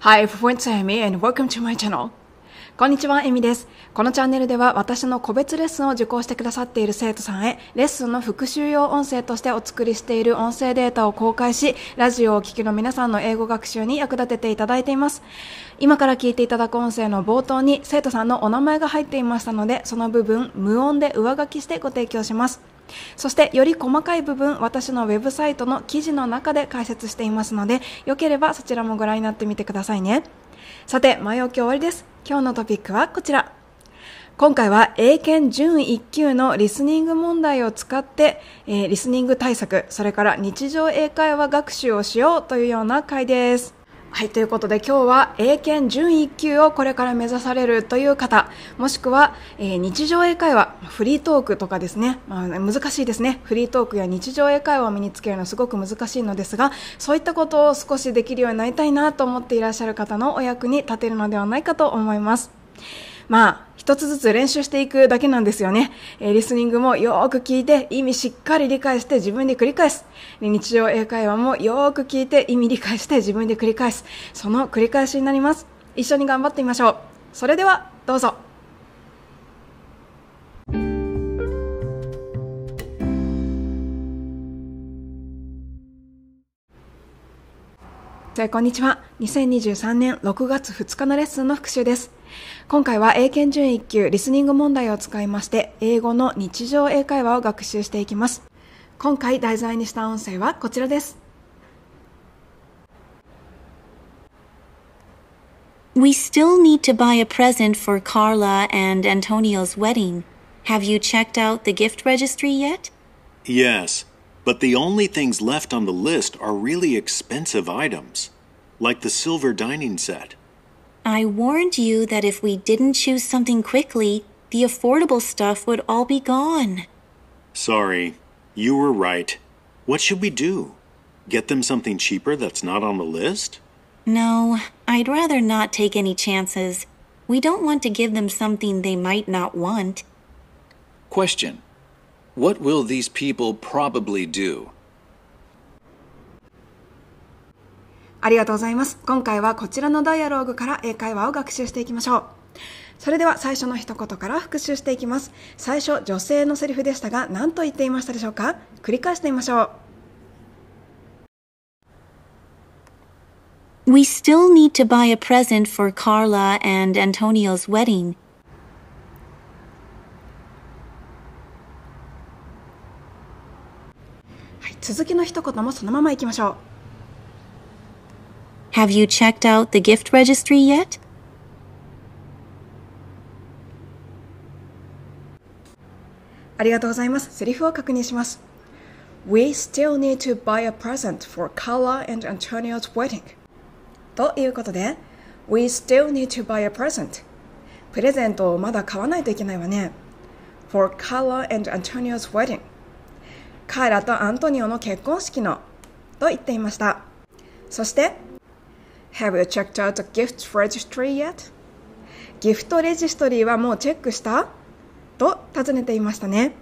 Hi everyone, Amy and welcome to my channel. こんにちは、エミです。このチャンネルでは私の個別レッスンを受講してくださっている生徒さんへ、レッスンの復習用音声としてお作りしている音声データを公開し、ラジオをお聞きの皆さんの英語学習に役立てていただいています。今から聞いていただく音声の冒頭に生徒さんのお名前が入っていましたので、その部分、無音で上書きしてご提供します。そしてより細かい部分、私のウェブサイトの記事の中で解説していますので、よければそちらもご覧になってみてくださいね。さて、前置き終わりです。今日のトピックはこちら。今回は英検準1級のリスニング問題を使って、えー、リスニング対策、それから日常英会話学習をしようというような回です。はい、ということで今日は英検準1級をこれから目指されるという方、もしくは、えー、日常英会話、フリートークとかですね、まあ、難しいですね。フリートークや日常英会話を身につけるのすごく難しいのですが、そういったことを少しできるようになりたいなと思っていらっしゃる方のお役に立てるのではないかと思います。まあ、一つずつ練習していくだけなんですよね。えー、リスニングもよーく聞いて、意味しっかり理解して自分で繰り返す。日常英会話もよーく聞いて、意味理解して自分で繰り返す。その繰り返しになります。一緒に頑張ってみましょう。それでは、どうぞ。こんにちは。2023年6月2日のレッスンの復習です。今回は英検準1級リスニング問題を使いまして、英語の日常英会話を学習していきます。今回題材にした音声はこちらです。We still need to buy a present for Carla and Antonio's wedding. Have you checked out the gift registry yet? Yes. But the only things left on the list are really expensive items, like the silver dining set. I warned you that if we didn't choose something quickly, the affordable stuff would all be gone. Sorry, you were right. What should we do? Get them something cheaper that's not on the list? No, I'd rather not take any chances. We don't want to give them something they might not want. Question what will these people probably do? ありがとうございます。今回はこちらのダイアローグから英会話を学習していきましょう。それでは最初の一言から復習していきます。最初、女性のセリフでしたが、何と言っていましたでしょうか？繰り返してみましょう。We still need to buy a present for Carla and Antonio's wedding. 続きの一言もそのままいきましょう。Have you checked out the gift registry yet? ありがとうございます。セリフを確認します。We still need to buy a present for Carla and Antonio's wedding. ということで、We still need to buy a present. プレゼントをまだ買わないといけないわね。For Carla and Antonio's wedding. カーラとアントニオの結婚式のと言っていました。そして、Have you checked out the gift registry yet? ギフトレジストリーはもうチェックした？と尋ねていましたね。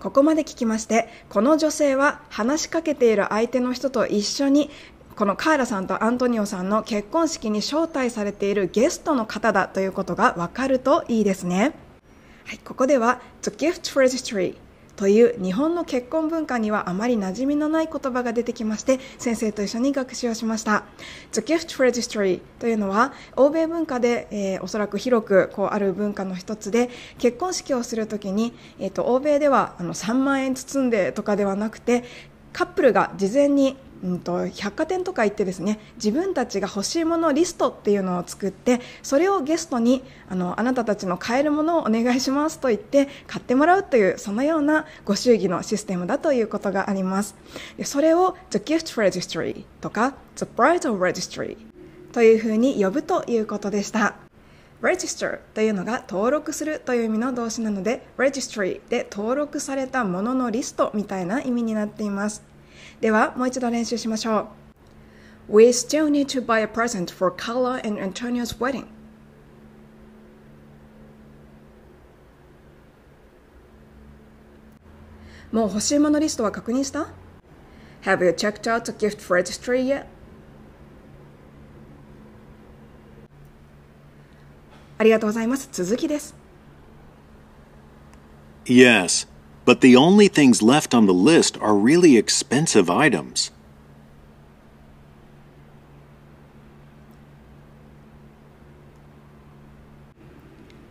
ここまで聞きまして、この女性は話しかけている相手の人と一緒にこのカーラさんとアントニオさんの結婚式に招待されているゲストの方だということがわかるといいですね。はい、ここでは The Gift Registry という日本の結婚文化にはあまり馴染みのない言葉が出てきまして先生と一緒に学習をしました。The Gift Registry というのは欧米文化で、えー、おそらく広くこうある文化の一つで結婚式をするときに、えーと、欧米ではあの3万円包んでとかではなくてカップルが事前にうんと、百貨店とか行ってですね自分たちが欲しいものリストっていうのを作ってそれをゲストにあのあなたたちの買えるものをお願いしますと言って買ってもらうというそのようなご祝儀のシステムだということがあります。でそれを The Gift Registry とか The Bridal Registry というふうに呼ぶということでした。Register というのが登録するという意味の動詞なので registry で登録されたもののリストみたいな意味になっています。では、もう一度練習しましょう。We still need to buy a present for Carla and Antonio's wedding. もう欲しいものリストは確認した ?Have you checked out the gift registry yet? ありがとうございます。続きです。Yes, but the only things left on the list are really expensive items.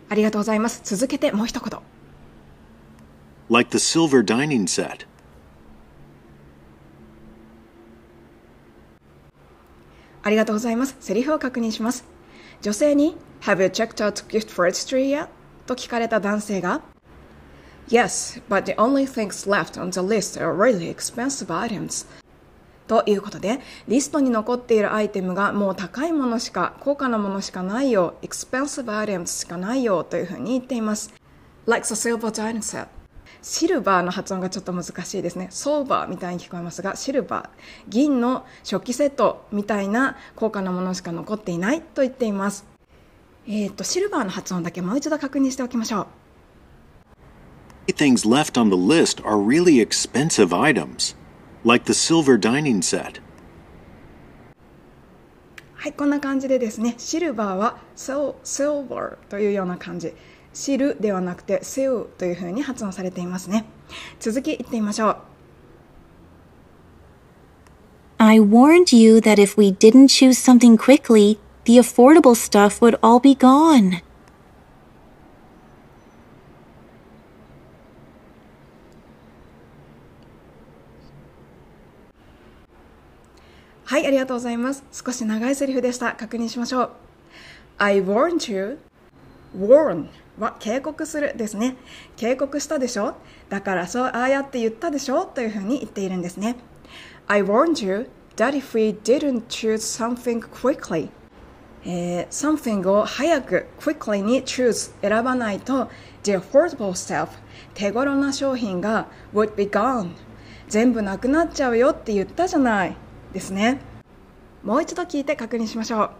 ありがとうございます。続けてもう一言。 Like the silver dining set. ありがとうございます。セリフを確認します。女性に Have you checked out gift registry yet? と聞かれた男性が Yes, but the only things left on the list are really expensive items. ということで、リストに残っているアイテムがもう高いものしか、高価なものしかないよ、expensive items しかないよというふうに言っています。Like the silver dining set. シルバーの発音がちょっと難しいですね。ソーバーみたいに聞こえますが、シルバー。銀の食器セットみたいな高価なものしか残っていないと言っています。えっ、と、シルバーの発音だけもう一度確認しておきましょう。Things left on the list are really expensive items. Like the silver dining set. はい、こんな感じでですね、シルバーは sil- silver というような感じ。シルではなくて sil というふうに発音されていますね。続き言ってみましょう。 I warned you that if we didn't choose something quickly, the affordable stuff would all be gone. はい、ありがとうございます。少し長いセリフでした。確認しましょう。I warned you. warn は警告するですね。警告したでしょ？だからそう、ああやって言ったでしょ？というふうに言っているんですね。I warned you that if we didn't choose something quickly えー something を早く quickly に choose 選ばないと the affordable stuff 手頃な商品が would be gone 全部なくなっちゃうよって言ったじゃないですねもう一度聞いて確認しましょう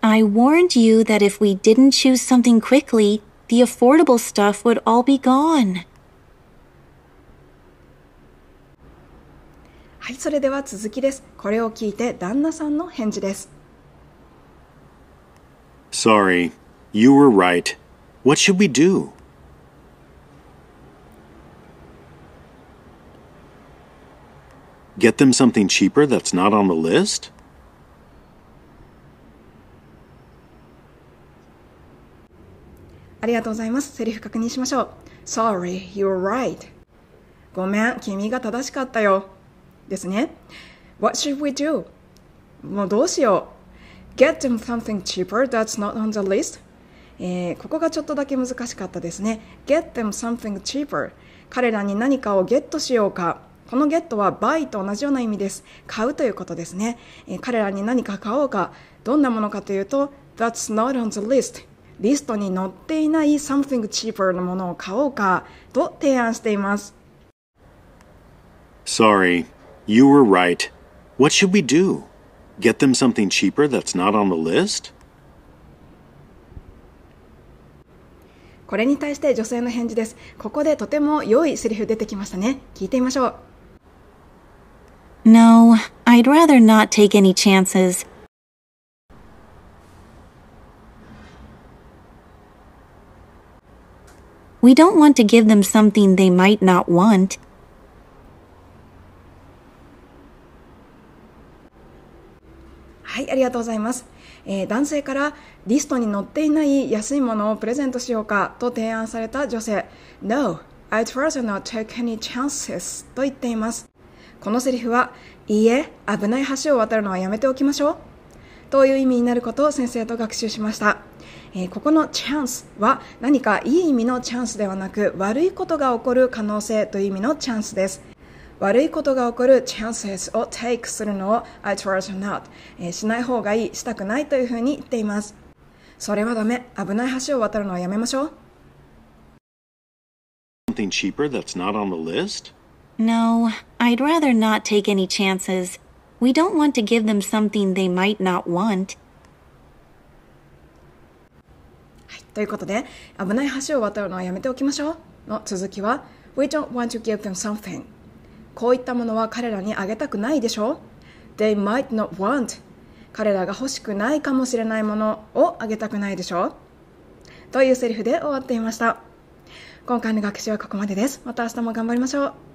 I warned you that if we didn't choose something quickly, the affordable stuff would all be gone. はいそれでは続きですこれを聞いて旦那さんの返事です Sorry, you were right. What should we do? Get them something cheaper that's not on the list? ありがとうございますセリフ確認しましょう Sorry, you're right ごめん君が正しかったよですね What should we do? もうどうしよう Get them something cheaper that's not on the list えーここがちょっとだけ難しかったですね Get them something cheaper 彼らに何かをゲットしようかこのゲットは buy と同じような意味です。買うということですね、えー彼らに何か買おうかどんなものかというと That's not on the list リストに載っていない something cheaper のものを買おうかと提案しています。Sorry, you were right. What should we do? Get them something cheaper that's not on the list? これに対して女性の返事です。ここでとても良いセリフ出てきましたね。聞いてみましょう No, I'd rather not take any chances. We don't want to give them something they might not want. はい、ありがとうございます。えー男性からリストに載っていない安いものをプレゼントしようかと提案された女性 No, I'd rather not take any chances と言っています。このセリフは、いいえ、危ない橋を渡るのはやめておきましょう。という意味になることを先生と学習しました。えーここのチャンスは何かいい意味のチャンスではなく悪いことが起こる可能性という意味のチャンスです。悪いことが起こる chances を take するのを I trust not、えーしない方がいい、したくないというふうに言っています。それはダメ。危ない橋を渡るのはやめましょう。Something cheaper that's not on the list? No, I'd rather not take any chances. We don't want to give them something they might not want. ということで、危ない橋を渡るのはやめておきましょう。の続きは、We don't want to give them something. こういったものは彼らにあげたくないでしょ They might not want. 彼らが欲しくないかもしれないものをあげたくないでしょというセリフで終わっていました。今回の学習はここまでです。また明日も頑張りましょう。